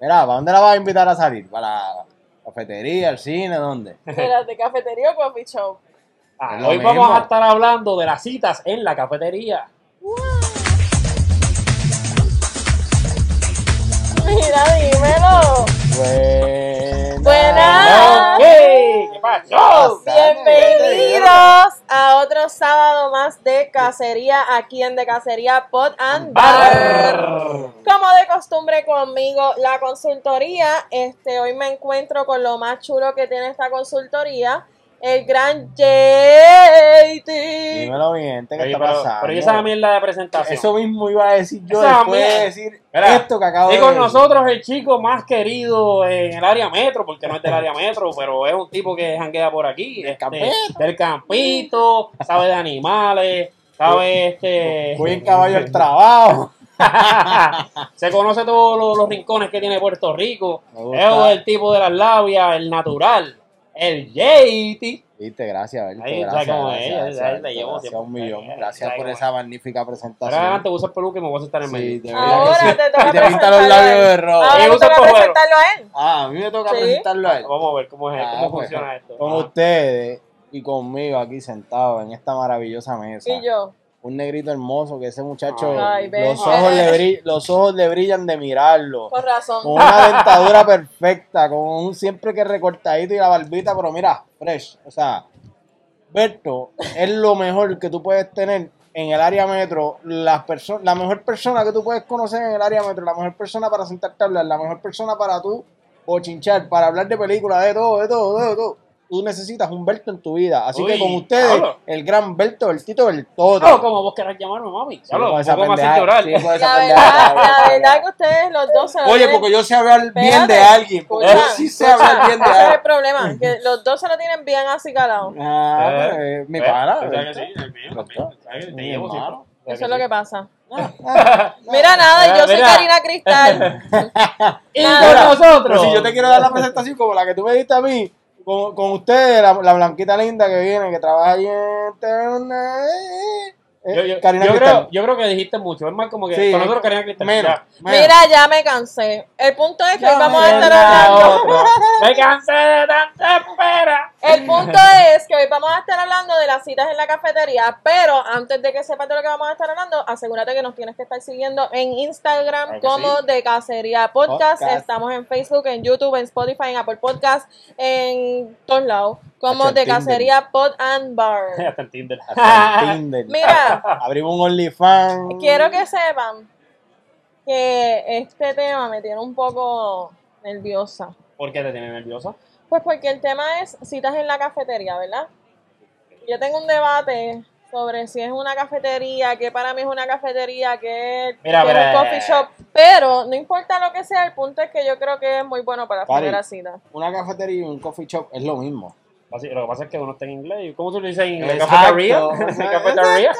Mira, ¿para dónde la vas a invitar a salir? ¿Para la cafetería, el cine, dónde? Mira, de cafetería o coffee shop. Ah, hoy mismo. vamos a estar hablando de las citas en la cafetería. Mira, dímelo. Buenas. Buenas. Ok, ¿Qué pasó? Bienvenidos a otro sábado más de cacería aquí en De Cacería Pod and Bar. Como de costumbre conmigo, la consultoría. Este, hoy me encuentro con lo más chulo que tiene esta consultoría, el gran JT. Dímelo gente, ¿qué Oye, está pero, pasando? pero esa mierda de presentación. Eso mismo iba a decir yo Esa después de mierda. decir Mira, esto que acabo Y de con decir. nosotros el chico más querido en el área metro, porque no es del área metro, pero es un tipo que janguea por aquí. este, campito. del campito, sabe de animales, sabe este. Voy en caballo al trabajo. Se conoce todos los, los rincones que tiene Puerto Rico. Es el tipo de las labias, el natural, el JT. Viste, gracias, Berto, Ahí, gracias, ¿sabes cómo gracias, gracias, Ahí te Berto, llevo gracias siempre. un millón. ¿Sabes Gracias por esa magnífica Ahora presentación. te usa el peluque y me voy a sentar en Sí, medio. verdad Ahora que sí. te toca Y te pinta los labios de rojo. Ahora te usa toca presentarlo a él. Ah, a mí me toca Sí. presentarlo a él. Vamos a ver cómo es, Ah, cómo pues, funciona esto. Con Ah. ustedes y conmigo aquí sentados en esta maravillosa mesa. Y yo. Un negrito hermoso que ese muchacho, Ay, los, ojos le los ojos le brillan de mirarlo. Con razón. Con una dentadura perfecta, con un siempre que recortadito y la barbita, pero mira, fresh. O sea, Berto es lo mejor que tú puedes tener en el área metro. Las perso- la mejor persona que tú puedes conocer en el área metro, la mejor persona para sentarte a hablar, la mejor persona para tú bochinchar, para hablar de películas, de todo, de todo, de todo. Tú necesitas un Berto en tu vida. Así Uy, que con ustedes, el gran Berto, Bertito del todo. No, como vos querás llamarme, mami. Sí, llorar. sí, esa La pendeja. verdad, la verdad que ustedes los dos se lo Oye, tienen- porque yo sé hablar bien de alguien. Porque yo sí sé escucha, hablar bien de ese es el alguien. problema, que los dos se lo tienen bien así calado. Ah, Eh, pues, eh, mi eh, pana. ¿sabes ¿verdad? que sí? El hermano. ¿Sabes Eso es lo que sí? pasa. Mira, nada, Mira, yo soy mira. Karina Cristal. Y con Pero nosotros. si yo te quiero dar la presentación como la que tú me diste a mí, con, con ustedes, la, la blanquita linda que viene, que trabaja allí en eh, Yo, creo, yo creo que dijiste mucho. Es más como que Sí, con nosotros Karina Cristal. menos. Mira, ya me cansé. El punto es que hoy vamos a estar La hablando. otra. Me cansé de tanta espera. El punto es que hoy vamos a estar hablando de las citas en la cafetería, pero antes de que sepas de lo que vamos a estar hablando, asegúrate que nos tienes que estar siguiendo en Instagram Claro como sí. de Cacería Podcast. Podcast. Estamos en Facebook, en YouTube, en Spotify, en Apple Podcast, en todos lados, como Hasta de. Cacería Pod and Bar. Hasta en Tinder. Hasta en Tinder. Mira, Abrimos un OnlyFans. quiero que sepan que este tema me tiene un poco nerviosa. ¿Por qué te tiene nerviosa? Pues porque el tema es citas en la cafetería, ¿verdad? Yo tengo un debate sobre si es una cafetería, que para mí es una cafetería, que, Mira, que es un coffee shop, pero no importa lo que sea, el punto es que yo creo que es muy bueno para la Cari. primera cita. Una cafetería y un coffee shop es lo mismo. Así- Lo que pasa es que uno está en inglés. ¿Cómo tú le dices en inglés? ¿Cafetería? Exacto. ¿Cafetería?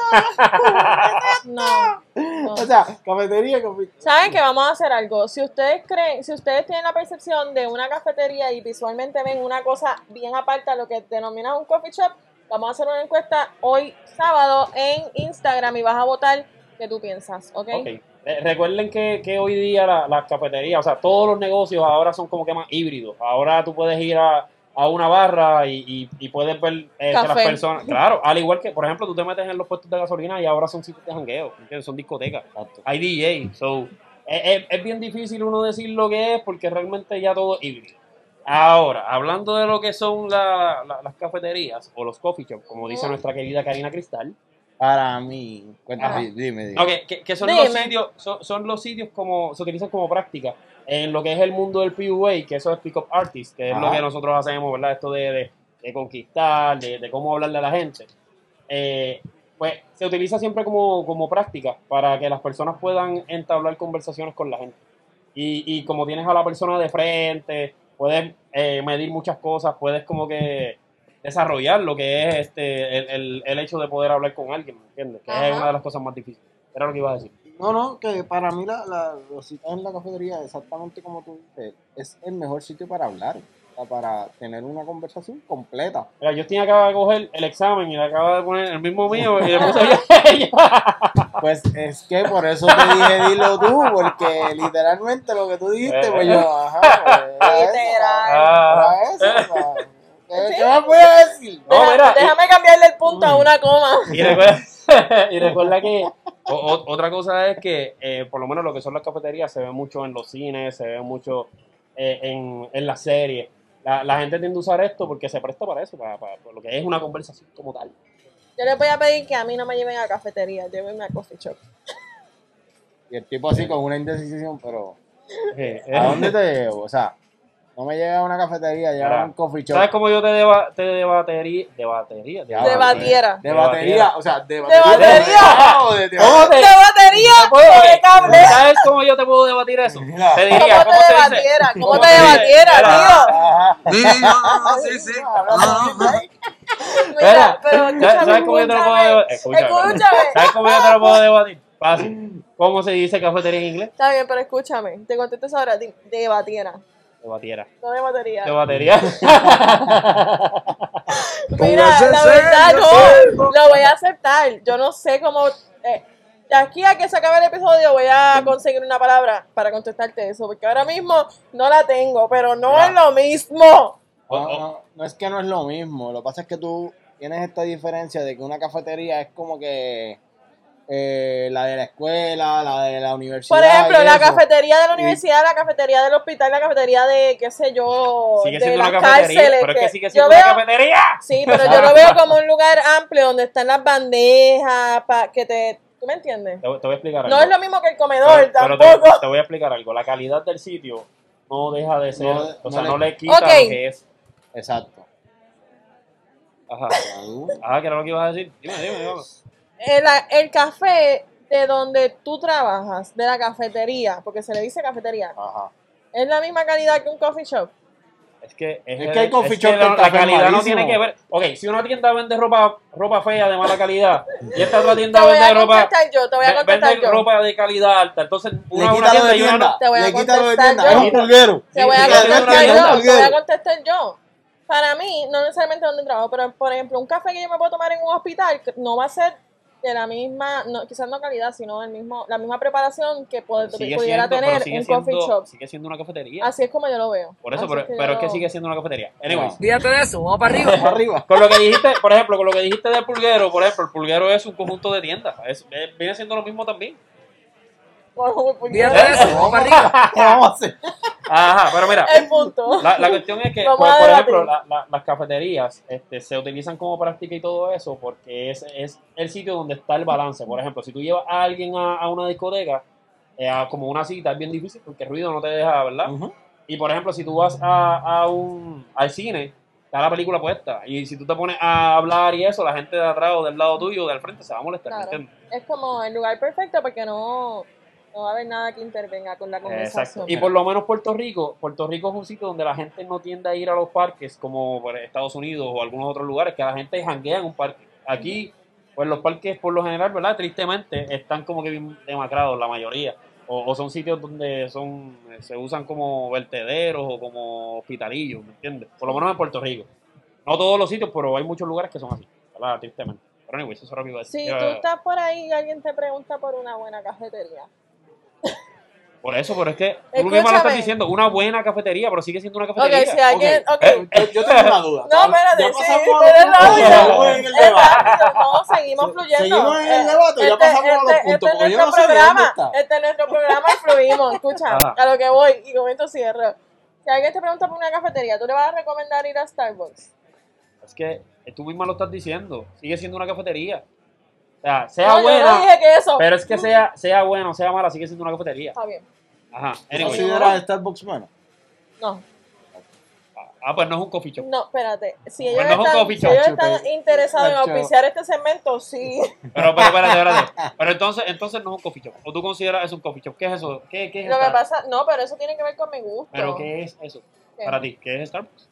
No. no. O sea, cafetería, coffee ¿Saben que vamos a hacer algo? Si ustedes creen, si ustedes tienen la percepción de una cafetería y visualmente ven una cosa bien aparte a lo que denominan un coffee shop, vamos a hacer una encuesta hoy sábado en Instagram y vas a votar qué tú piensas, ¿ok? Eh, recuerden que, que hoy día la- las cafeterías, o sea, todos los negocios ahora son como que más híbridos. Ahora tú puedes ir a, a una barra y, y- y puedes ver eh, que las personas. Claro, al igual que, por ejemplo, tú te metes en los puestos de gasolina y ahora son sitios de jangueo, ¿entiendes? son discotecas. Exacto. Hay DJ, so, es, es- es bien difícil uno decir lo que es porque realmente ya todo es híbrido. Ahora, hablando de lo que son la- la- las cafeterías o los coffee shops, como dice nuestra querida Karina Cristal, Para mí. Cuéntame, dime, dime. no, que, que- son, los Dime. sitios, son, son los sitios como se utilizan como práctica en lo que es el mundo del PUA, que eso es Pick Up Artist, que es lo que nosotros hacemos, ¿verdad? Esto de, de- de conquistar, de, de cómo hablarle a la gente. Eh, pues se utiliza siempre como, como práctica para que las personas puedan entablar conversaciones con la gente. Y, y como tienes a la persona de frente, puedes eh, medir muchas cosas, puedes como que desarrollar lo que es este el, el- el hecho de poder hablar con alguien, ¿me entiendes? Que es una de las cosas más difíciles. Era lo que iba a decir. No, no, que para mí la, la, los sitios en la cafetería, exactamente como tú dices, es el mejor sitio para hablar, para tener una conversación completa. Mira, Justin acaba de coger el examen y le acaba de poner el mismo mío y le puse ella. Pues es que por eso te dije dilo tú, porque literalmente lo que tú dijiste, pues yo, ajá, pues, era eso, Literal. Ah. era eso, o sea, ¿Qué, qué más voy a decir? No, Deja- mira, y- déjame cambiarle el punto a una coma. Y recuerda, y recuerda que o- o- otra cosa es que eh, por lo menos lo que son las cafeterías se ve mucho en los cines, se ve mucho eh, en, en las series. La, la gente tiende a usar esto porque se presta para eso, para, para- para lo que es una conversación como tal. Yo les voy a pedir que a mí no me lleven a cafetería, llévenme a coffee shop. Y el tipo así con una indecisión, pero Eh, ¿a dónde te llevo? O sea, no me llega a una cafetería, llega a un coffee shop. ¿Sabes cómo yo te, deba, te debatería? Debatería. Debatiera. De batería, o sea, de batería. o de- de- ¿Cómo te- ¡De batería! te puedo- ¡O de cable! ¿Sabes cómo yo te puedo debatir eso? Te ¿Cómo diría, ¿cómo te debatiera? ¿Cómo ¿Cómo te debatiera, tío? Ajá. Sí, sí, sí, sí. Mira, pero ¿sabes- escúchame, ¿sabes cómo yo te lo puedo debatir? Escúchame. ¿Sabes cómo yo te lo puedo debatir? Fácil. ¿Cómo se dice cafetería en inglés? Está bien, pero escúchame. Te contesto ahora. di- Debatiera. Debatiera. No de batería. Debatería. Mira, Póngase la verdad no, lo voy a aceptar. Yo no sé cómo. eh, de aquí a que se acabe el episodio voy a conseguir una palabra para contestarte eso, porque ahora mismo no la tengo, pero no Ya. es lo mismo. No, no, no es que no es lo mismo. Lo que pasa es que tú tienes esta diferencia de que una cafetería es como que eh, la de la escuela, la de la universidad. Por ejemplo, la eso. cafetería de la universidad, la cafetería del hospital, la cafetería de, qué sé yo, Sigue de las una cárceles. Pero es que que sigue yo siendo una veo- cafetería. Sí, pero yo lo veo como un lugar amplio donde están las bandejas, para que te... ¿Tú me entiendes? Te, te voy a explicar algo. No es lo mismo que el comedor, Pero- pero tampoco. te, te voy a explicar algo. La calidad del sitio no deja de ser. No- o no sea, le- no le quita lo que es. Exacto. Ajá. Ajá, ¿qué era lo que ibas a decir? Dime, dime, dime. El, el café de donde tú trabajas, de la cafetería, porque se le dice cafetería, Ajá. es la misma calidad que un coffee shop. Es que, es, Es que hay coffee shop que la, el calidad no tiene que ver. Ok, si una tienda vende ropa, ropa fea de mala calidad y esta otra Te tienda voy vende a ropa, contestar yo, te voy a contestar vende yo. ropa de calidad alta, entonces Le una, tienda y una. Te voy a contestar tienda. yo. Es un pulguero. Te voy a contestar yo, te voy a contestar yo. Para mí, no necesariamente donde trabajo, pero por ejemplo, un café que yo me puedo tomar en un hospital que no va a ser de la misma, no, quizás no calidad, sino el mismo, la misma preparación que pod- Sigue pudiera siendo, tener un coffee siendo- shop. Sigue siendo una cafetería. Así es como yo lo veo. Por eso, Así pero, yo pero es que sigue siendo una cafetería. Anyways, Fíjate de eso, vamos para arriba. Vamos arriba. con lo que dijiste, por ejemplo, con lo que dijiste del pulguero, por ejemplo, el pulguero es un conjunto de tiendas. Es- es- viene siendo lo mismo también. Fíjate de eso, vamos para arriba. ¿Qué vamos a hacer? Ajá, pero mira, El punto. la, la cuestión es que, por, ejemplo, la- la- las cafeterías este, se utilizan como práctica y todo eso porque es, es el sitio donde está el balance. Por ejemplo, si tú llevas a alguien a, a una discoteca, eh, a como una cita, es bien difícil porque el ruido no te deja, ¿verdad? Y por ejemplo, si tú vas a, a un, al cine, está la película puesta. Y si tú te pones a hablar y eso, la gente de atrás o del lado tuyo o del frente se va a molestar. ¿me Claro. entiendes? Es como el lugar perfecto porque no, no va a haber nada que intervenga con la conversación. Exacto. Y por lo menos Puerto Rico, Puerto Rico es un sitio donde la gente no tiende a ir a los parques como por Estados Unidos o algunos otros lugares que la gente janguea en un parque. Aquí, pues los parques por lo general, ¿verdad? Tristemente están como que bien demacrados la mayoría. O, o son sitios donde son se usan como vertederos o como hospitalillos, ¿me entiendes? Por lo menos en Puerto Rico. No todos los sitios, pero hay muchos lugares que son así, ¿verdad? Tristemente. Pero anyway, eso es decir. Si Eh, tú estás por ahí y alguien te pregunta por una buena cafetería, Por eso, pero es que tú misma lo estás diciendo, una buena cafetería, pero sigue siendo una Ok, cafetería. si alguien. Ok. Eh, Yo, yo tengo una duda. No, espérate, Ya sí, pasamos a pero es el debate. no, seguimos Se- fluyendo. seguimos en el Eh, debate, ya pasamos a los puntos, Este es nuestro programa, este es nuestro programa y fluimos. Escucha, Ajá. a lo que voy y con esto cierro. Si alguien te pregunta por una cafetería, ¿tú le vas a recomendar ir a Starbucks? Es que tú misma lo estás diciendo, sigue siendo una cafetería. O sea, sea No, yo buena, no dije que eso. pero es que sea, sea buena o sea mala, sigue siendo una cafetería. Está bien. Ajá. ¿Tú Anyway. consideras Starbucks bueno? No, Ah, pues no es un coffee shop. no, espérate. Si ellos Pues no es están, si ellos interesados en auspiciar este segmento, sí. Pero, pero, espérate, espérate. Pero entonces, entonces no es un coffee shop. ¿O tú consideras eso un coffee shop? ¿Qué es eso? ¿Qué, qué es Lo que pasa, no, pero eso tiene que ver con mi gusto. ¿Pero qué es eso? ¿Qué? Para ti, ¿qué es Starbucks?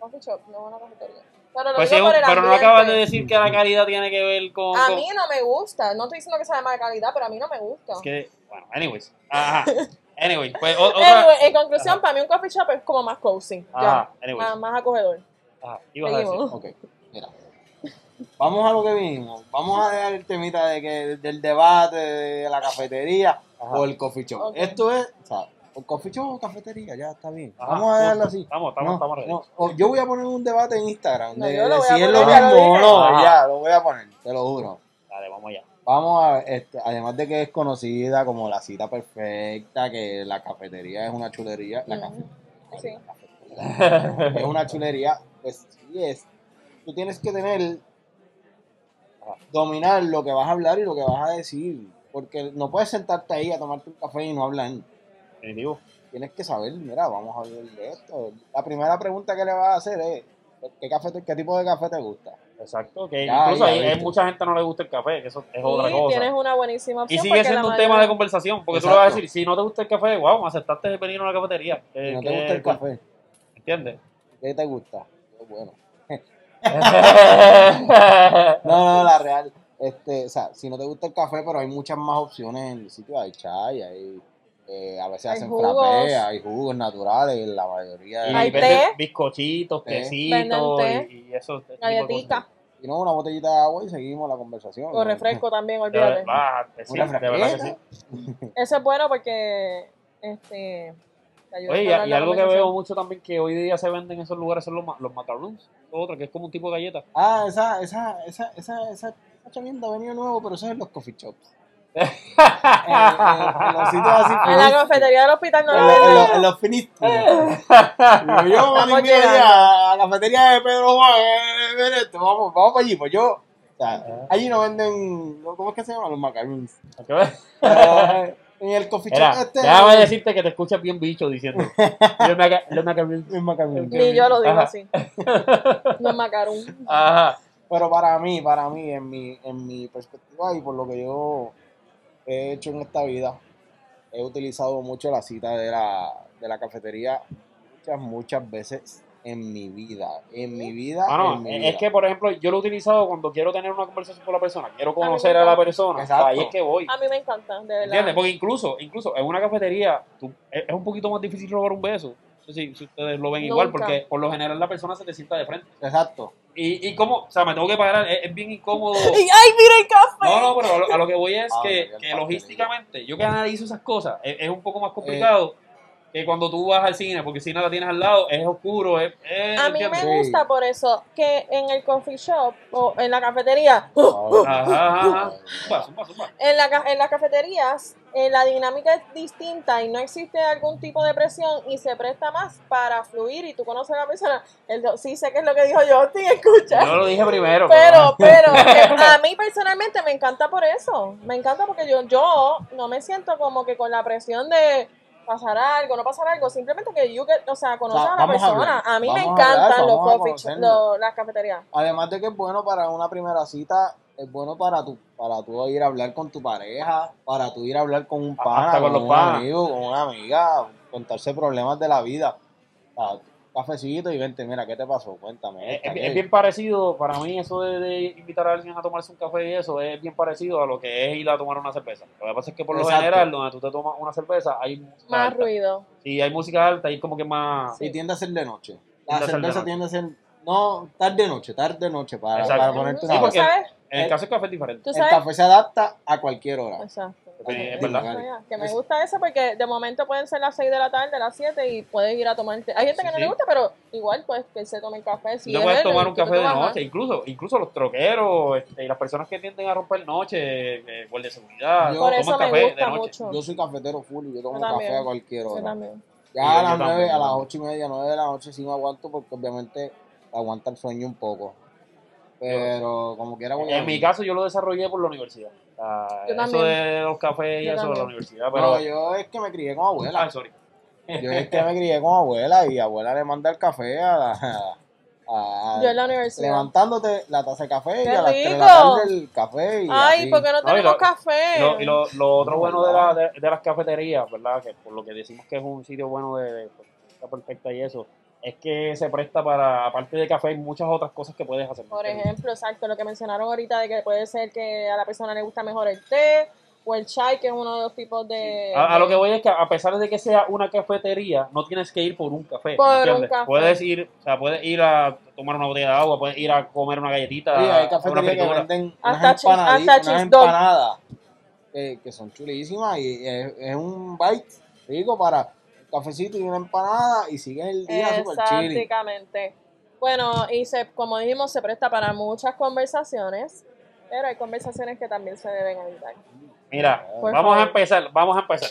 Coffee shop, no una cafetería. Pero, Pues sí, pero no acabas de decir que la calidad tiene que ver con... A con- mí no me gusta. No estoy diciendo que sea de mala calidad, pero a mí no me gusta. Es que, bueno, anyways. Ajá. Anyway, pues otra... Anyway, en conclusión, Ajá. para mí un coffee shop es como más cozy. Ajá, Ya. anyways. Más, más acogedor. Ajá, ibas a decir. Ok, mira. vamos a lo que vinimos. Vamos a dejar el temita de que, del debate de la cafetería Ajá. o el coffee shop. Esto es, o sea, o coffee shop o cafetería, ya está bien. Ajá, Vamos a dejarlo justo. así. Estamos, estamos, No, estamos no, o yo voy a poner un debate en Instagram No, de, yo lo de voy si a es lo mismo o no. Ajá. Ya, lo voy a poner, te lo juro. Dale, vamos allá. Vamos a ver, este, además de que es conocida como la cita perfecta, que la cafetería es una chulería, la cafetería Sí. es una chulería, pues sí es. Tú tienes que tener, dominar lo que vas a hablar y lo que vas a decir, porque no puedes sentarte ahí a tomarte un café y no hablar. Definitivo. Tienes que saber, mira, vamos a hablar de esto. La primera pregunta que le vas a hacer es, ¿qué, café te- qué tipo de café te gusta? Exacto, que Ya, incluso ya, hay, mucha gente no le gusta el café, que eso es otra cosa. tienes una buenísima Y sigue siendo un tema de conversación, porque tú le vas a decir, si no te gusta el café, wow, aceptaste venir a una cafetería. Si Eh, no te gusta el café, ¿Entiendes? ¿qué te gusta? Pues bueno. No, no, la real. Este, o sea, si no te gusta el café, pero hay muchas más opciones en el sitio. Hay chai, hay, eh, a veces Hay hacen jugos. frappé, hay jugos naturales, la mayoría de y Hay té. bizcochitos, Té. tecitos y, y eso. cosas. Y no, una botellita de agua y seguimos la conversación. O refresco también, De olvídate. sí, Una de verdad que sí. Eso es bueno porque este te ayuda Oye, y, algo que veo mucho también que hoy día se venden en esos lugares son los, ma- los macaroons. Otra, que es como un tipo de galleta. Ah, esa, esa, esa, esa, esa, esa chavienda ha venido nuevo, pero eso es en los coffee shops. En, en- en los sitios así En la cafetería del hospital no En, lo los- en venden. los- los yo me allá a la cafetería de Pedro Juan, eh, vamos, vamos para allí, pues yo. O sea, allí no venden, ¿cómo es que se llaman? Los macaroons. Pero, en el coffee shop este. déjame decirte que te escuchas bien bicho diciendo. Los maca- los macaroons. Los macaroons. Ni yo lo digo Ajá. así. No es macarón. Ajá. Pero para mí, para mí, en mi, en mi perspectiva y por lo que yo he hecho en esta vida, he utilizado mucho la cita de la, de la cafetería muchas, muchas veces en mi vida. En mi vida. Ah, no, en mi es vida. que, por ejemplo, yo lo he utilizado cuando quiero tener una conversación con la persona. Quiero conocer a la persona. Exacto. Ahí es que voy. A mí me encanta, de verdad. ¿Entiendes? Porque incluso, incluso en una cafetería tú- es un poquito más difícil robar un beso. Sé si, si ustedes lo ven igual, porque por lo general la persona se te sienta de frente. Exacto. Y, y como, o sea, me tengo que parar, es, es bien incómodo. Y, ¡Ay, mira el café! No, no, pero a lo, a lo que voy es Ah, que, que logísticamente, yo que analizo esas cosas, es, es un poco más complicado que cuando tú vas al cine, porque el cine la tienes al lado, es oscuro, es... es- A mí me gusta por eso que en el coffee shop o en la cafetería, Ajá, en, la, en las cafeterías eh, la dinámica es distinta y no existe algún tipo de presión y se presta más para fluir y tú conoces a la persona. El, sí sé que es lo que dijo Justin, escucha. Yo lo dije primero. Pero, pero, eh, a mí personalmente me encanta por eso. Me encanta porque yo, yo no me siento como que con la presión de pasar algo, no pasar algo, simplemente que you get, o sea, conocer O sea, a la a persona. hablar, A mí me a hablar, encantan los a coffee los- las cafeterías. Además de que es bueno para una primera cita, es bueno para tu, para tú ir a hablar con tu pareja, para tú ir a hablar con un pana, con con, los un amigo, con una amiga, contarse problemas de la vida. O sea, cafecito y vente, mira, ¿qué te pasó? Cuéntame. Es, esta, es- ¿qué? es bien parecido, para mí eso de, de invitar a alguien a tomarse un café y eso es bien parecido a lo que es ir a tomar una cerveza. Lo que pasa es que por lo Exacto. general, donde tú te tomas una cerveza, hay música Más alta. ruido. Sí, hay música alta y como que más... Y tiende a ser de noche. La cerveza noche. tiende a ser, no, tarde noche, tarde noche, para, para ponerte Sí, una Sí, porque- ¿Tú sabes? En el El- caso del café es diferente. ¿Tú El café se adapta a cualquier hora. Exacto. Sí, es verdad. Que me gusta eso porque de momento pueden ser las 6 de la tarde, las 7 y puedes ir a tomarte. Hay gente Sí, que no sí. le gusta, pero igual pues que se tome el café. Si es puedes tomar un café de noche, incluso, incluso los troqueros este, y las personas que tienden a romper noche, eh, guardia de seguridad, Yo- Por toman eso me café gusta de noche. mucho. Yo soy cafetero full y yo tomo Yo también. café a cualquier Yo hora. también. Ya a las también, 9, a las también. 8 y media, 9 de la noche sí me aguanto porque obviamente aguanta el sueño un poco. Pero como quiera voy a En mi caso yo lo desarrollé por la universidad. Yo eso también. de los cafés y Yo eso de la universidad. Pero Pero, yo es que me crié con abuela. Ay, sorry. Yo es que me crié con abuela y abuela le manda el café a la... a- Yo en la universidad. levantándote la taza de café y ¡Qué a las 3 de la tarde el café y Ay, así. ¿por qué no No, y tenemos lo- café? Y lo, y lo, lo otro No, bueno de, la, de, de las cafeterías, ¿verdad? Que por lo que decimos que es un sitio bueno de, de está perfecta y eso, es que se presta para, aparte de café, hay muchas otras cosas que puedes hacer. Por ejemplo, exacto, lo que mencionaron ahorita de que puede ser que a la persona le gusta mejor el té, o el chai, que es uno de los tipos de... A, a lo que voy es que a pesar de que sea una cafetería, no tienes que ir por un café. Por ¿me un entiendes? café. Puedes ir, o sea, puedes ir a tomar una botella de agua, puedes ir a comer una galletita, Sí, hay cafeterías que venden Hasta unas unas empanadas que, que son chulísimas y es, es un bite rico para cafecito y una empanada y sigues el día chilly. Exactamente. Bueno, y se, como dijimos, se presta para muchas conversaciones, pero hay conversaciones que también se deben evitar. Mira, Por vamos a empezar, vamos a empezar.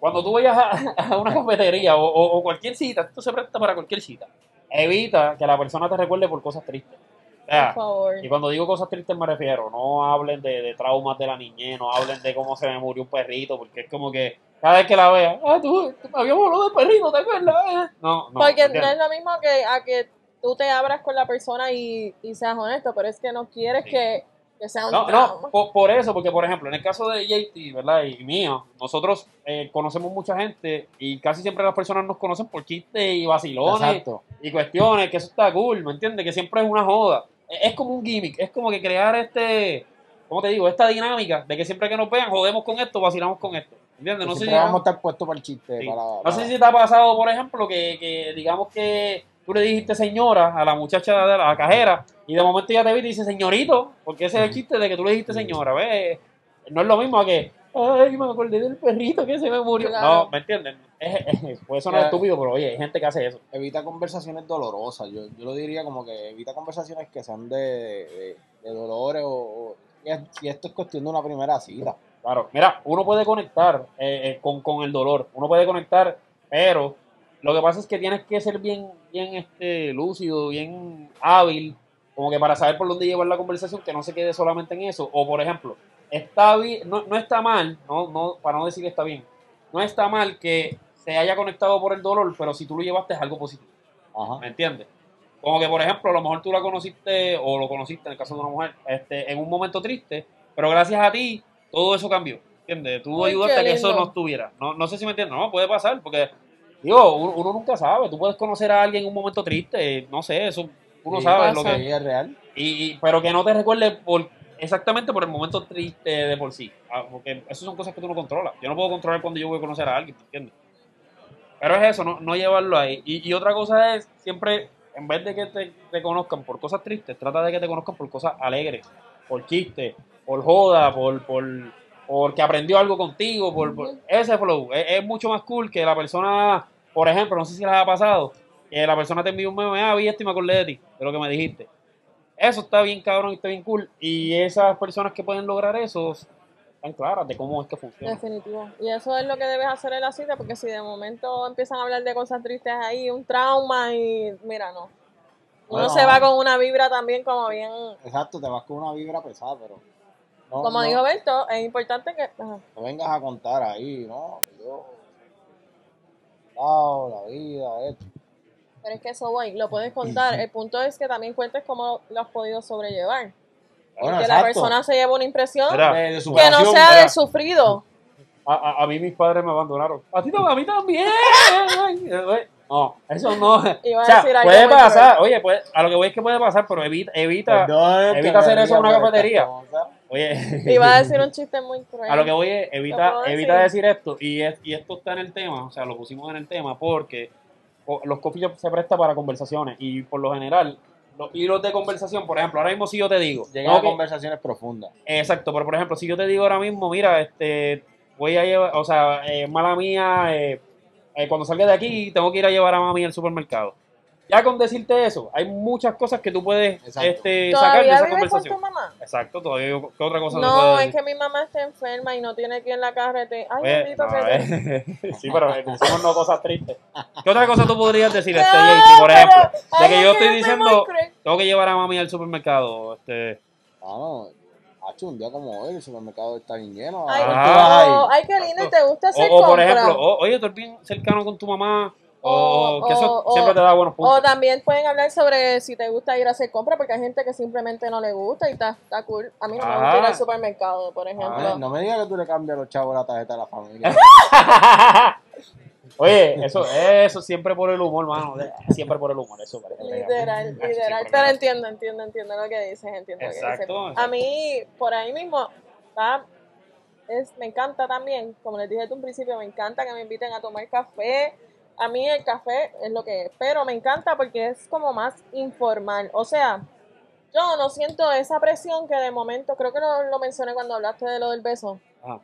Cuando tú vayas a, a una cafetería o, o- o cualquier cita, esto se presta para cualquier cita. Evita que la persona te recuerde por cosas tristes. O sea, Por favor. y cuando digo cosas tristes me refiero, no hablen de, de traumas de la niñez, no hablen de cómo se me murió un perrito, porque es como que cada vez que la vea, ah, tú, habíamos hablado del perrito, ¿te acuerdas? Eh, No, no. Porque no es lo mismo que a que tú te abras con la persona y, y seas honesto, pero es que no quieres Sí. que, que sea un No, trauma. no, por, por eso, porque por ejemplo, en el caso de JT, ¿verdad? Y mío, nosotros eh, conocemos mucha gente y casi siempre las personas nos conocen por chistes y vacilones Exacto. y cuestiones, que eso está cool, ¿me entiendes? Que siempre es una joda. Es es como un gimmick, es como que crear este, ¿cómo te digo? Esta dinámica de que siempre que nos vean, jodemos con esto, vacilamos con esto. ¿Entiendes? No sé, si, vamos a estar puestos para el chiste. sí. para- no sé si te ha pasado, por ejemplo, que, que digamos que tú le dijiste señora a la muchacha de la cajera y de momento ya te vi y te dice señorito, porque ese es el chiste de que tú le dijiste señora, ¿ves? No es lo mismo a que, ay, me acordé del perrito que se me murió. Claro. No, ¿me es- puede sonar Ya. estúpido, pero oye, hay gente que hace eso. Evita conversaciones dolorosas. Yo, yo lo diría como que evita conversaciones que sean de, de, de dolores o, o- y esto es cuestión de una primera cita. Claro, mira, uno puede conectar eh, eh, con, con el dolor, uno puede conectar, pero lo que pasa es que tienes que ser bien, bien este, lúcido, bien hábil, como que para saber por dónde llevar la conversación, que no se quede solamente en eso. O por ejemplo, está bien, no, no está mal, no, no, para no decir que está bien, no está mal que se haya conectado por el dolor, pero si tú lo llevaste es algo positivo. Ajá. ¿Me entiendes? Como que, por ejemplo, a lo mejor tú la conociste o lo conociste en el caso de una mujer este, en un momento triste, pero gracias a ti todo eso cambió. ¿Entiendes? Tú Ay, ayudaste a que eso no estuviera. No, no sé si me entiendes. No, puede pasar, porque, digo, uno, uno nunca sabe. Tú puedes conocer a alguien en un momento triste, no sé, eso uno Sí, sabe lo que. Es real. Y, y- pero que no te recuerde por exactamente por el momento triste de por sí. Ah, Porque eso son cosas que tú no controlas. Yo no puedo controlar cuando yo voy a conocer a alguien, ¿entiendes? Pero es eso, no, no llevarlo ahí. Y, y otra cosa es, siempre, en vez de que te, te conozcan por cosas tristes, trata de que te conozcan por cosas alegres, por chistes, por joda, por, por porque aprendió algo contigo, por, por- ese flow. Es, es mucho más cool que la persona, por ejemplo, no sé si les ha pasado, que la persona te envió un meme, ah, vi esto y me acordé de ti, de lo que me dijiste. Eso está bien cabrón y está bien cool. Y esas personas que pueden lograr eso están claras de cómo es que funciona. Definitivo. Y eso es lo que debes hacer en la cita, porque si de momento empiezan a hablar de cosas tristes ahí, un trauma y mira, no. Uno Bueno. se va con una vibra también como bien, Exacto, te vas con una vibra pesada, pero. No, como no, dijo Berto, es importante que... ajá. no vengas a contar ahí, ¿no? Yo. Wow, la vida, esto. Pero es que eso voy, lo puedes contar. El punto es que también cuentes cómo lo has podido sobrellevar. Bueno, que la persona se lleve una impresión que no sea mira. de sufrido. A, a, a mí mis padres me abandonaron. A ti a mí también. No, eso no. Iba a O sea, decir algo puede muy pasar. Oye, puede, a lo que voy es que puede pasar, pero evita, evita. Perdón, evita hacer eso en una cafetería. Oye, Iba a decir un chiste muy cruel. a lo que voy es ¿Lo evita, evita decir? decir esto. Y, es, y esto está en el tema, o sea, lo pusimos en el tema porque los coffee se presta para conversaciones. Y por lo general, los hilos de conversación, por ejemplo, ahora mismo si yo te digo. Llegan a conversaciones profundas. Exacto, pero por ejemplo, si yo te digo ahora mismo, mira, este, voy a llevar, o sea, eh, mala mía, eh, eh, cuando salga de aquí tengo que ir a llevar a mami al supermercado. Ya con decirte eso, hay muchas cosas que tú puedes Exacto. este, sacar de ¿Todavía esa vives con conversación. tu mamá? Exacto, todavía yo- ¿qué otra cosa te No, puedo es decir? que mi mamá está enferma y no tiene quien la carrete. Ay, Pues, bendito no, que eh, sí, pero eh, decimos no cosas tristes. ¿Qué otra cosa tú podrías decir, este, No, JT, por pero- ejemplo? De que yo estoy diciendo, tengo que llevar a mami al supermercado, este, Mano, hacho, un día como hoy, el supermercado está bien lleno. Ay, oh, ay, qué lindo, ¿te gusta hacer o, o por compras? ejemplo, o- oye, tú eres bien cercano con tu mamá, o, O- que eso o- siempre o- te da buenos O puntos. también pueden hablar sobre si te gusta ir a hacer compras, porque hay gente que simplemente no le gusta y está, está cool. A mí no me gusta ir al supermercado, por ejemplo. Ay, no me digas que tú le cambias a los chavos la tarjeta a la familia. Oye, eso, eso siempre por el humor, mano. Siempre por el humor, eso parece. Literal, literal. Pero entiendo, entiendo, entiendo lo que dices, entiendo lo que Exacto, dices. exacto. A mí, por ahí mismo, es, me encanta también, como les dije desde un principio, me encanta que me inviten a tomar café. A mí el café es lo que es, pero me encanta porque es como más informal. O sea, yo no siento esa presión que de momento, creo que lo, lo mencioné cuando hablaste de lo del beso. Ajá.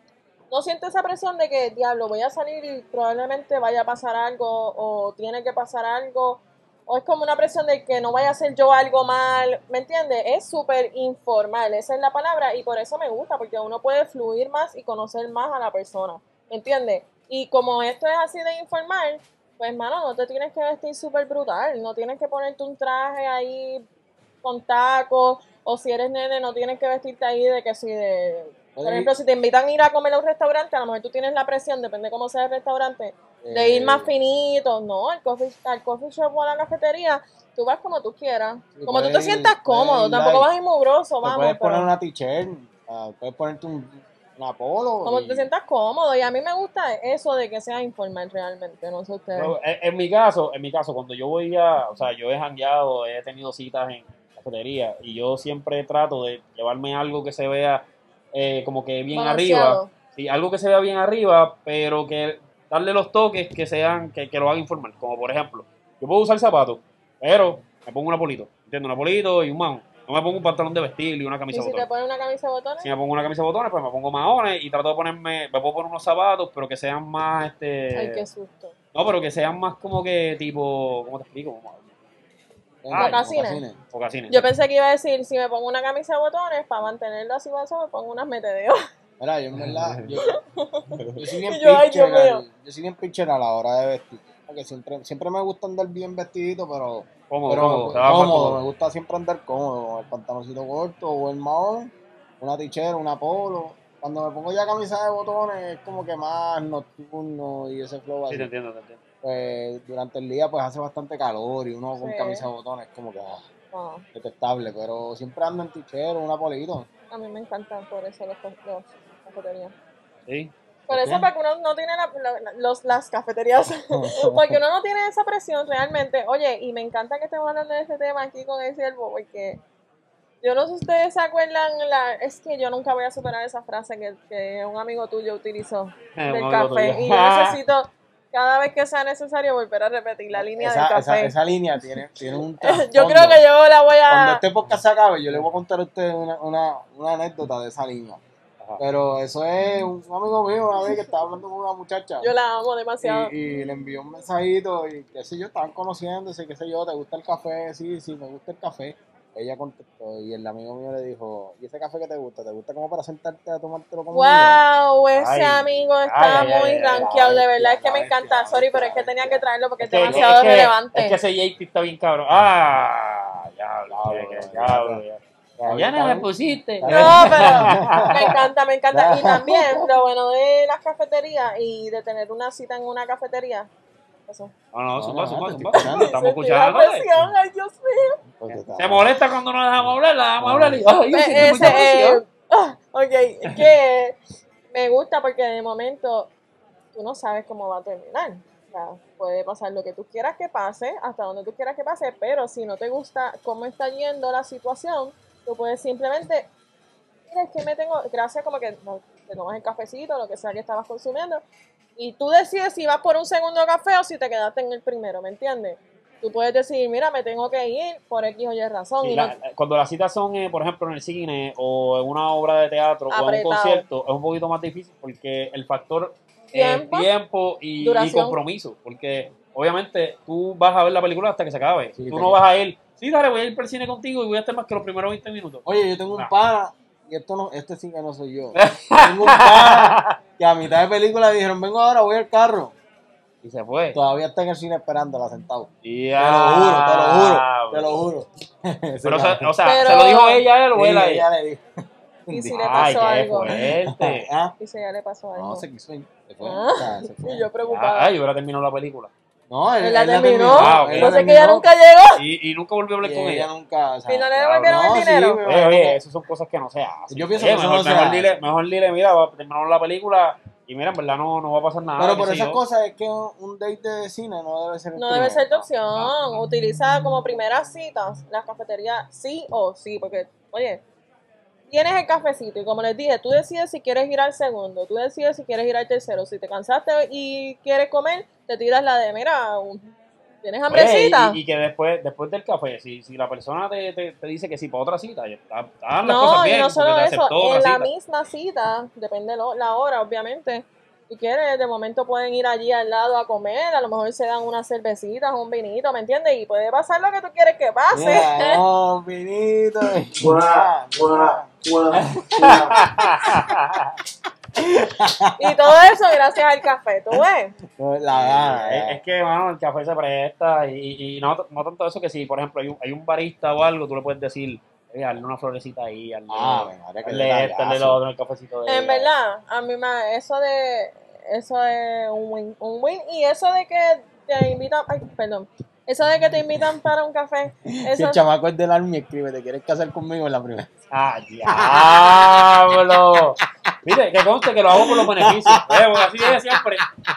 No siento esa presión de que, diablo, voy a salir y probablemente vaya a pasar algo o tiene que pasar algo. O es como una presión de que no vaya a hacer yo algo mal, ¿me entiendes? Es súper informal, esa es la palabra y por eso me gusta, porque uno puede fluir más y conocer más a la persona, ¿me entiendes? Y como esto es así de informal, pues mano, no te tienes que vestir súper brutal, no tienes que ponerte un traje ahí con tacos, o si eres nene no tienes que vestirte ahí de que si de... Por ejemplo, si te invitan a ir a comer a un restaurante, a lo mejor tú tienes la presión, depende cómo sea el restaurante, de ir más Eh, finito, no, al coffee, al coffee shop o a la cafetería, tú vas como tú quieras, como tú te sientas cómodo, tampoco vas a ir mugroso, vamos, puedes poner pero una t-shirt, ah, puedes ponerte un, una polo. como y- te sientas cómodo, y a mí me gusta eso de que sea informal realmente, no sé ustedes. En, en mi caso, en mi caso, cuando yo voy a, o sea, yo he jangueado, he tenido citas en cafetería y yo siempre trato de llevarme algo que se vea eh, como que bien Balanceado. arriba, sí, algo que se vea bien arriba, pero que darle los toques que sean, que, que lo hagan informal, como por ejemplo, yo puedo usar zapatos, pero me pongo un apolito, ¿entiendes? Un apolito y un mount, no me pongo un pantalón de vestir y una Y camisa si de te botones. pones una camisa botones, Si me pongo una camisa de botones, pues me pongo maones y trato de ponerme, me puedo poner unos zapatos, pero que sean más, este... ay, qué susto. No, pero que sean más como que tipo, ¿cómo te explico? Como Mocasines. mocasines. Focasines. Yo pensé que iba a decir, si me pongo una camisa de botones, para mantenerlo así bajo, me pongo unas metedeos. Mira, yo en verdad, yo, yo soy bien yo, ay, yo soy bien pitcher a la hora de vestir. Porque siempre, siempre me gusta andar bien vestidito, pero, Cómodo, pero cómodo, cómodo, me gusta siempre andar cómodo, con el pantaloncito corto o el mahón, una t-shirt, una polo. Cuando me pongo ya camisa de botones es como que más nocturno y ese flow Sí, así. te entiendo, te entiendo. Pues durante el día pues hace bastante calor y uno con camisa de botones es como que ah, No, detestable, pero siempre ando en t-shirt o una polito. a mí me encantan por eso los, los cafeterías. Sí. Por ¿Por eso, para que uno no tiene la- la- los, las cafeterías, porque uno no tiene esa presión realmente. Oye, y me encanta que estemos hablando de este tema aquí con el siervo, porque yo no sé si ustedes se acuerdan, la, es que yo nunca voy a superar esa frase que, que un amigo tuyo utilizó Eh, del un café. tuyo. Y yo necesito, cada vez que sea necesario, volver a repetir la línea esa, del esa, café. esa línea tiene, tiene un yo creo que yo la voy Cuando a... este podcast se acabe, yo le voy a contar a ustedes una, una, una anécdota de esa línea. Ajá. Pero eso es un amigo mío una vez que estaba hablando con una muchacha Yo la amo demasiado. y, y le envió un mensajito y qué sé yo, estaban conociéndose, qué sé yo, ¿te gusta el café? Sí, sí, me gusta el café. Ella contestó y el amigo mío le dijo, ¿y ese café que te gusta? ¿Te gusta como para sentarte a tomártelo conmigo? Wow, ese Ay, amigo está ay, muy ay, ay, rankeado, de verdad es que me encanta. Sorry, pero es que tenía que traerlo porque es que- demasiado es que- relevante. Es que ese JP está bien cabrón. Ah, ya, ya, ya, ya. No me pusiste. No, pero me encanta, me encanta. Y también lo bueno de las cafeterías y de tener una cita en una cafetería. Eso. No, no. Estamos escuchando. ay Dios mío. Pues Se molesta cuando no dejamos hablar, la dejamos hablar y ay, ese, eh, ah, ok, es que me gusta porque de momento tú no sabes cómo va a terminar. O sea, puede pasar lo que tú quieras que pase, hasta donde tú quieras que pase, pero si no te gusta cómo está yendo la situación, tú puedes simplemente, mira, es que me tengo, gracias como que no, te tomas el cafecito, lo que sea que estabas consumiendo, y tú decides si vas por un segundo café o si te quedaste en el primero, ¿me entiendes? Tú puedes decir, mira, me tengo que ir por X o Y razón. Sí, y la- no- cuando las citas son, eh, por ejemplo, en el cine o en una obra de teatro o en un concierto, es un poquito más difícil porque el factor eh, Tiempo, tiempo y, compromiso. Porque obviamente tú vas a ver la película hasta que se acabe. Sí, tú no vas a ir, sí, dale, voy a ir para el cine contigo y voy a estar más que los primeros 20 minutos. Oye, yo tengo un Ah. Y esto no, este sí que no soy yo. tengo un pana que a mitad de película dijeron, vengo ahora, voy al carro. Y se fue. Todavía está en el cine esperándola sentado. Y Te lo juro, te lo juro, te lo juro. Pero, o sea, o sea, Pero- ¿se lo dijo ella a él o él a ella? le dijo. Y si le pasó algo. fuerte. Ah, Y si ya le pasó algo. No, se quiso ir. Se fue. Ah. o sea, se fue. Y yo preocupada. Ay, ahora terminó la película. No, él, Él la terminó. Ah, ok. él Yo la sé que ella nunca llegó. Y, y nunca volvió a hablar y con ella ella. nunca, o sea, ¿Y no le claro, devolvieron no, el sí, dinero? me- Oye, oye, esas son cosas que no se hacen. Yo pienso Oye, que eso mejor, no se mejor dile, mejor dile, mira, va- terminamos la película y mira, en verdad no, no va a pasar nada. Pero por esas yo. cosas es que un, date de cine no debe ser No debe ser tu opción. no. Utiliza como primeras citas las cafeterías sí o sí. Porque, oye, tienes el cafecito y como les dije, tú decides si quieres ir al segundo, tú decides si quieres ir al tercero. Si te cansaste y quieres comer, te tiras la de, mira, ¿tienes Oye, hambrecita? y, y que después, después del café, si, si la persona te, te, te dice que sí para otra cita, están las cosas No, y bien. no porque solo eso, en la cita. misma cita, depende lo- la hora, obviamente. Si quieres, de momento pueden ir allí al lado a comer, a lo mejor se dan unas cervecitas, un vinito, ¿me entiendes? Y puede pasar lo que tú quieres que pase. Mira, no, vinito. Y todo eso gracias al café, ¿tú ves? La gana, es, eh. es que, mano, el café se presta y, y no, no tanto eso que si, por ejemplo, hay un, hay un barista o algo, tú le puedes decir, "Oye, hazle una florecita ahí, hazle, Ah, otro, el cafecito de En verdad, a mí me, eso de, eso es un win, un win. Y eso de que te invitan, ay, perdón, eso de que te invitan para un café, Si el chamaco es del army, escribe, ¿te quieres casar conmigo en la primera? ¡Ah, diablo! Mire, que conste que lo hago por los beneficios. Eh, porque así es siempre.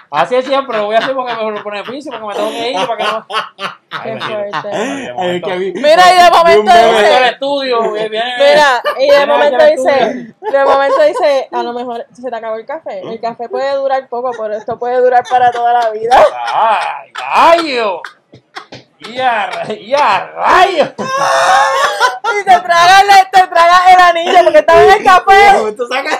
Así es siempre. Lo voy a hacer porque por los beneficios, porque me tengo que ir, para que no. Ay, Qué fuerte. Mira, y de momento momento el dice, estudio, viene- mira, y de momento dice, de momento dice, a lo mejor se te acabó el café. El café puede durar poco, pero esto puede durar para toda la vida. ¡Ay, rayo! ¡Ya, ya, rayo! Y te tragas, el- te tragas el anillo porque estaba en el café. Tú sacas-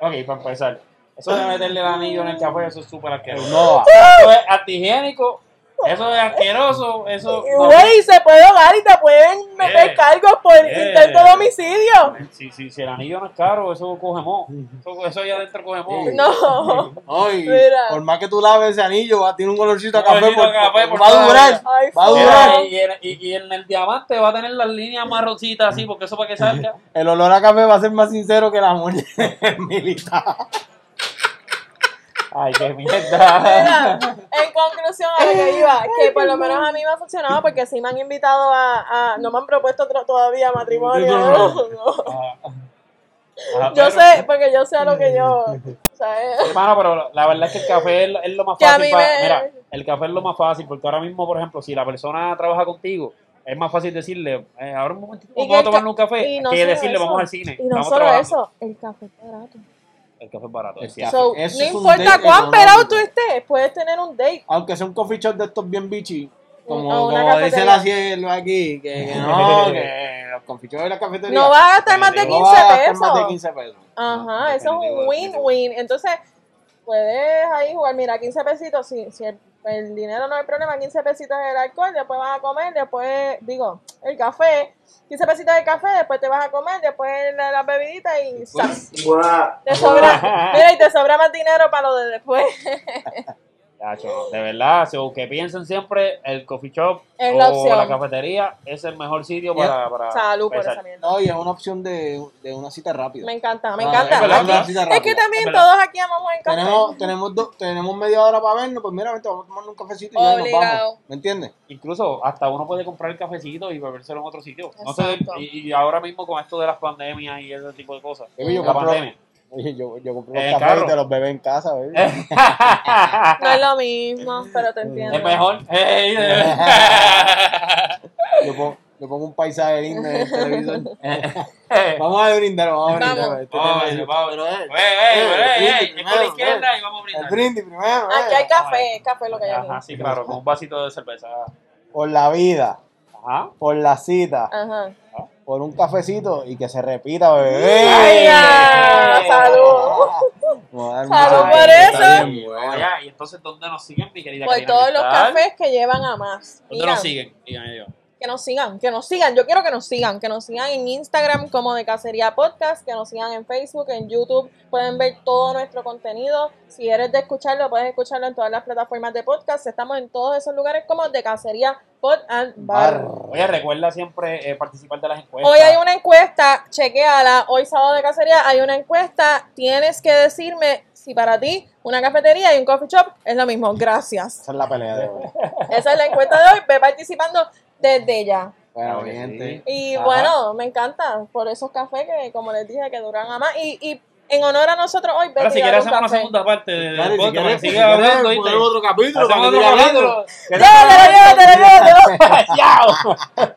Ok, para empezar. Eso de meterle el anillo en el café, eso es súper asqueroso. No, Eso es antihigiénico, eso es asqueroso, eso... Güey, se puede ahogar y te pueden meter Eh. cargos por Eh. intento de homicidio. Si, si, si el anillo no es caro, eso coge mo. Eso, eso allá adentro coge mo. No. Ay, Mira. por más que tú laves ese anillo, va, tiene un olorcito a Un café, olorcito por, a café por va a durar. Ay, va a durar. Y, en, y, y en el diamante va a tener las líneas marroncitas así, porque eso para que salga. El olor a café va a ser más sincero que la muerte militar. Ay, qué Mira, mierda. en conclusión a lo que iba, que por lo menos a mí me ha funcionado porque sí me han invitado a, a- no me han propuesto todavía matrimonio. no, no. Ah, Yo pero- sé, porque yo sé a lo que yo, ¿sabes? Hermano, pero la verdad es que el café es, es lo más fácil. mí pa- me- Mira, el café es lo más fácil, porque ahora mismo, por ejemplo, si la persona trabaja contigo, es más fácil decirle, eh, ahora un momentito, vamos a tomar un café, no que decirle, eso, vamos al cine. Y no solo trabajando. eso, el café es barato. El café es barato. El es cierto. café. So, eso no importa cuán pelado tú estés, puedes tener un date. Aunque sea un coffee shop de estos bien bichi, como, como dice la cielo aquí, que, que no, que los coffee shops y la cafetería No vas a gastar más de no 15 vas a gastar pesos. más de 15 pesos. Ajá, eso es un win-win. Entonces, puedes ahí jugar, mira, 15 pesitos, si, si el, el dinero no hay problema, 15 pesitos el alcohol, después vas a comer, después, digo, el café, 15 pesitos el café, después te vas a comer, después la, la bebidita y ¡zas! Te sobra, mira, y te sobra más dinero para lo de después. De verdad, so, que piensen siempre, el coffee shop Es o la opción. la cafetería es el mejor sitio para, para Salud por esa mierda. No, y es una opción de, de una cita rápida. Me encanta, me Ah, encanta. es verdad, Aquí- es que también Es todos aquí amamos el café. Tenemos, tenemos, do- tenemos media hora para vernos, pues mira, vente, vamos a tomar un cafecito y ya nos vamos. ¿Me entiendes? Incluso hasta uno puede comprar el cafecito y bebérselo en otro sitio. No sé, y, y ahora mismo con esto de las pandemias y ese tipo de cosas. La compro- pandemia. Oye, yo, yo compré el los cafés carro. y te los bebé en casa, baby. No es lo mismo, pero te entiendo. es mejor. Ey, de- Yo pongo, yo pongo un paisaje lindo en el televisor. Vamos a brindar, vamos a brindar. Vamos. Este Vamos, vamos. pero, eh, Ey, ey, eh, ey, ey, brindis es con la izquierda y vamos a El brindar. brindis primero, Aquí hay café, es café lo que hay aquí. Ajá, sí, claro, con un vasito de cerveza. Por la vida, Ajá. por la cita, Ajá. Por un cafecito y que se repita, bebé. ¡Ay, ya! ¡Salud! Salud por está eso. bien bueno. Ya, y entonces, ¿dónde nos siguen, mi querida Por Karina todos los cafés que llevan a más. ¿Dónde Digan, nos siguen? Díganme yo. Que nos sigan, que nos sigan. Yo quiero que nos sigan, que nos sigan en Instagram como de Cacería Podcast, que nos sigan en Facebook, en YouTube. Pueden ver todo nuestro contenido. Si eres de escucharlo, puedes escucharlo en todas las plataformas de podcast. Estamos en todos esos lugares como de Cacería Pod and Bar. Bar. Oye, recuerda siempre eh, participar de las encuestas. Hoy hay una encuesta, chequeala. Hoy sábado de cacería hay una encuesta. Tienes que decirme si para ti una cafetería y un coffee shop es lo mismo. Gracias. Esa es la pelea de hoy. Esa es la encuesta de hoy. Ve participando desde ya. Bueno, sí. Y Ajá. bueno, me encanta por esos cafés que, como les dije, que duran a más. Y, y en honor a nosotros hoy, Ahora, vete si quieres, hacemos una café. segunda parte de- del Claro, si quieres- si sigue hablando, ¿viste? poner otro capítulo Hacemos otro capítulo. Llévatelo, llévatelo, llévatelo. ¡Chao!